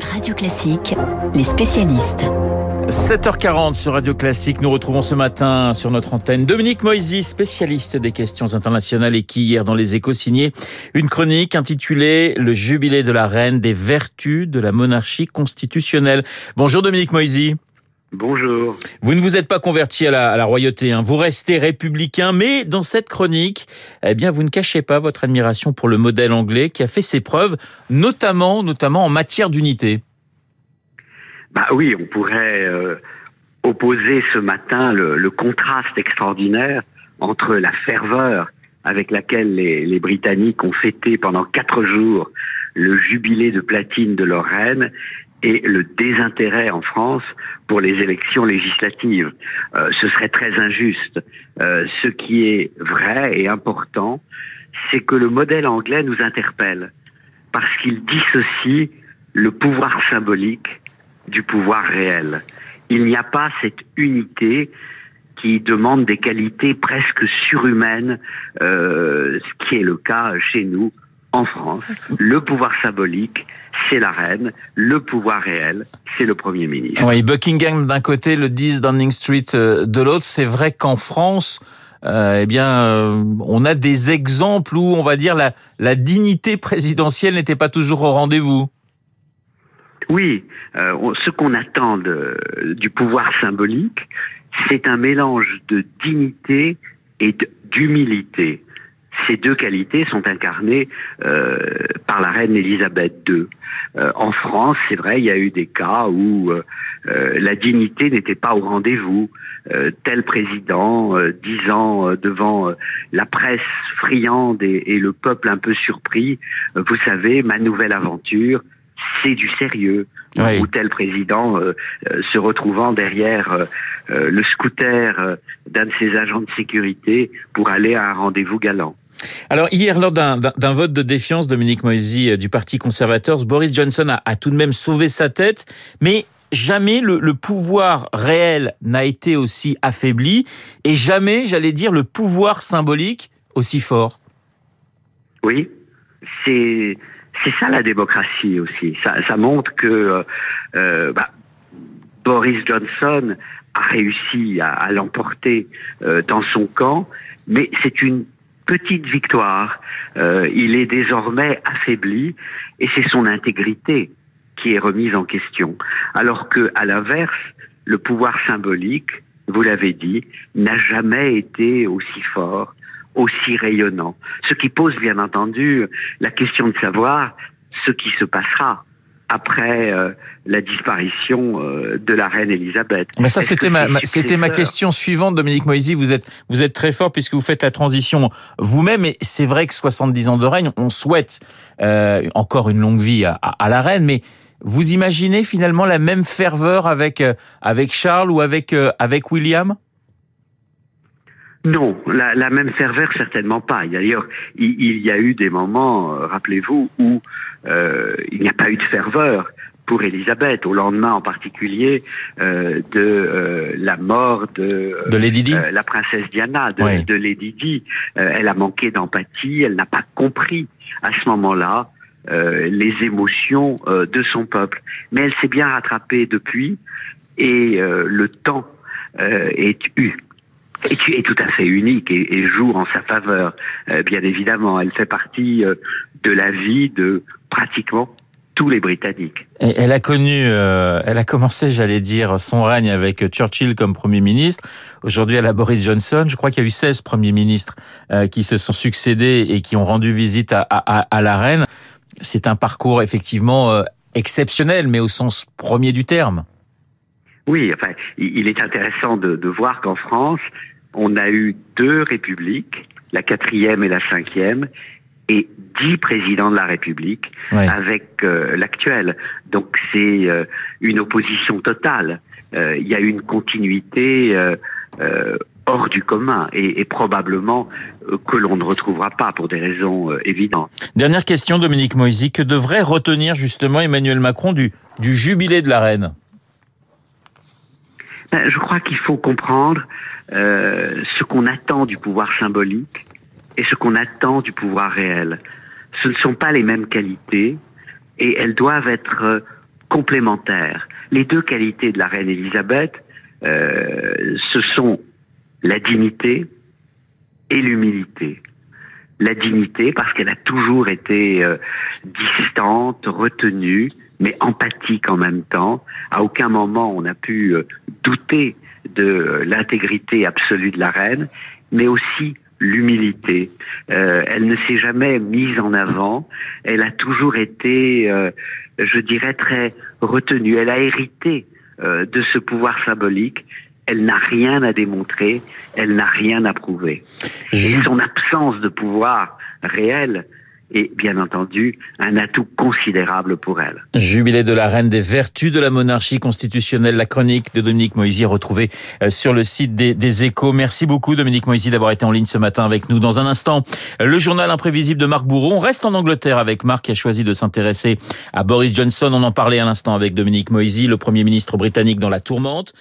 Radio Classique, les spécialistes. 7h40 sur Radio Classique, nous retrouvons ce matin sur notre antenne Dominique Moisy, spécialiste des questions internationales et qui hier dans les échos signait une chronique intitulée Le jubilé de la reine des vertus de la monarchie constitutionnelle. Bonjour Dominique Moisy. Bonjour. Vous ne vous êtes pas converti à la, royauté, hein. vous restez républicain, mais dans cette chronique, eh bien, vous ne cachez pas votre admiration pour le modèle anglais qui a fait ses preuves, notamment, notamment en matière d'unité. Bah oui, on pourrait euh, opposer ce matin le, contraste extraordinaire entre la ferveur avec laquelle les, les Britanniques ont fêté pendant quatre jours le jubilé de platine de leur reine et le désintérêt en France pour les élections législatives. Euh, ce serait très injuste. Euh, ce qui est vrai et important, c'est que le modèle anglais nous interpelle parce qu'il dissocie le pouvoir symbolique du pouvoir réel. Il n'y a pas cette unité qui demande des qualités presque surhumaines, euh, ce qui est le cas chez nous en France. Le pouvoir symbolique c'est la reine. Le pouvoir réel, c'est le Premier ministre. Oui, Buckingham d'un côté, le 10 Downing Street euh, de l'autre. C'est vrai qu'en France, euh, eh bien, euh, on a des exemples où, on va dire, la, la dignité présidentielle n'était pas toujours au rendez-vous. Oui, ce qu'on attend du pouvoir symbolique, c'est un mélange de dignité et d'humilité ces deux qualités sont incarnées euh, par la reine Elisabeth II. Euh, en France, c'est vrai, il y a eu des cas où euh, la dignité n'était pas au rendez-vous. tel président, disant devant la presse friande et, le peuple un peu surpris, vous savez, ma nouvelle aventure, c'est du sérieux. Ou tel président se retrouvant derrière le scooter d'un de ses agents de sécurité pour aller à un rendez-vous galant. Alors hier, lors d'un vote de défiance, Dominique Moisy euh, du Parti conservateur, Boris Johnson a, tout de même sauvé sa tête, mais jamais le, pouvoir réel n'a été aussi affaibli, et jamais, j'allais dire, le pouvoir symbolique aussi fort. Oui, c'est ça la démocratie aussi. Ça, montre que euh, euh, bah, Boris Johnson a réussi à, l'emporter dans son camp, mais c'est une petite victoire. Euh, il est désormais affaibli et c'est son intégrité qui est remise en question. Alors que, à l'inverse, le pouvoir symbolique, vous l'avez dit, n'a jamais été aussi fort, aussi rayonnant. Ce qui pose bien entendu la question de savoir ce qui se passera après euh, la disparition euh, de la reine Elisabeth. Mais ça, c'était ma, c'était ma question suivante, Dominique Moisy. Vous êtes, vous êtes très fort puisque vous faites la transition vous-même. Et c'est vrai que 70 ans de règne, on souhaite euh, encore une longue vie à, à, la reine, mais vous imaginez finalement la même ferveur avec avec Charles ou avec avec William? Non, la, la, même ferveur certainement pas. D'ailleurs, il, il, y a eu des moments, rappelez-vous, où euh, il n'y a pas eu de ferveur pour Elisabeth, au lendemain en particulier euh, de euh, la mort de, de Lady Di. la princesse Diana, de, de Lady Di. elle a manqué d'empathie, elle n'a pas compris à ce moment-là les émotions de son peuple. Mais elle s'est bien rattrapée depuis et le temps est eu est, tout à fait unique et, joue en sa faveur, bien évidemment. Elle fait partie de la vie de pratiquement tous les Britanniques. Elle a connu, euh, elle a commencé, j'allais dire, son règne avec Churchill comme Premier ministre. Aujourd'hui, elle a Boris Johnson. Je crois qu'il y a eu 16 Premiers ministres euh, qui se sont succédés et qui ont rendu visite à, à, à la reine. C'est un parcours effectivement euh, exceptionnel, mais au sens premier du terme. Oui, enfin, il est intéressant de, de voir qu'en France, on a eu deux républiques, la quatrième et la cinquième, et dix présidents de la République avec euh, l'actuel. Donc c'est euh, une opposition totale. Euh, il y a une continuité hors du commun et, et probablement que l'on ne retrouvera pas pour des raisons évidentes. Dernière question, Dominique Moisy. Que devrait retenir justement Emmanuel Macron du, du jubilé de la reine? Ben, Je crois qu'il faut comprendre ce qu'on attend du pouvoir symbolique et ce qu'on attend du pouvoir réel. Ce ne sont pas les mêmes qualités et elles doivent être euh, complémentaires. Les deux qualités de la reine Elisabeth, euh, ce sont la dignité et l'humilité. La dignité parce qu'elle a toujours été euh, distante, retenue, mais empathique en même temps. À aucun moment on a pu euh, douter de l'intégrité absolue de la reine, mais aussi l'humilité. Euh, elle ne s'est jamais mise en avant. Elle a toujours été, euh, je dirais, très retenue. Elle a hérité euh, de ce pouvoir symbolique. Elle n'a rien à démontrer. Elle n'a rien à prouver. Et son absence de pouvoir réel et bien entendu un atout considérable pour elle. Jubilé de la reine des vertus de la monarchie constitutionnelle, la chronique de Dominique Moisy retrouvée euh, sur le site des, Échos. Merci beaucoup Dominique Moisy d'avoir été en ligne ce matin avec nous. Dans un instant, le journal imprévisible de Marc Bourreau. On reste en Angleterre avec Marc qui a choisi de s'intéresser à Boris Johnson. On en parlait à l'instant avec Dominique Moisy, le Premier ministre britannique dans la tourmente.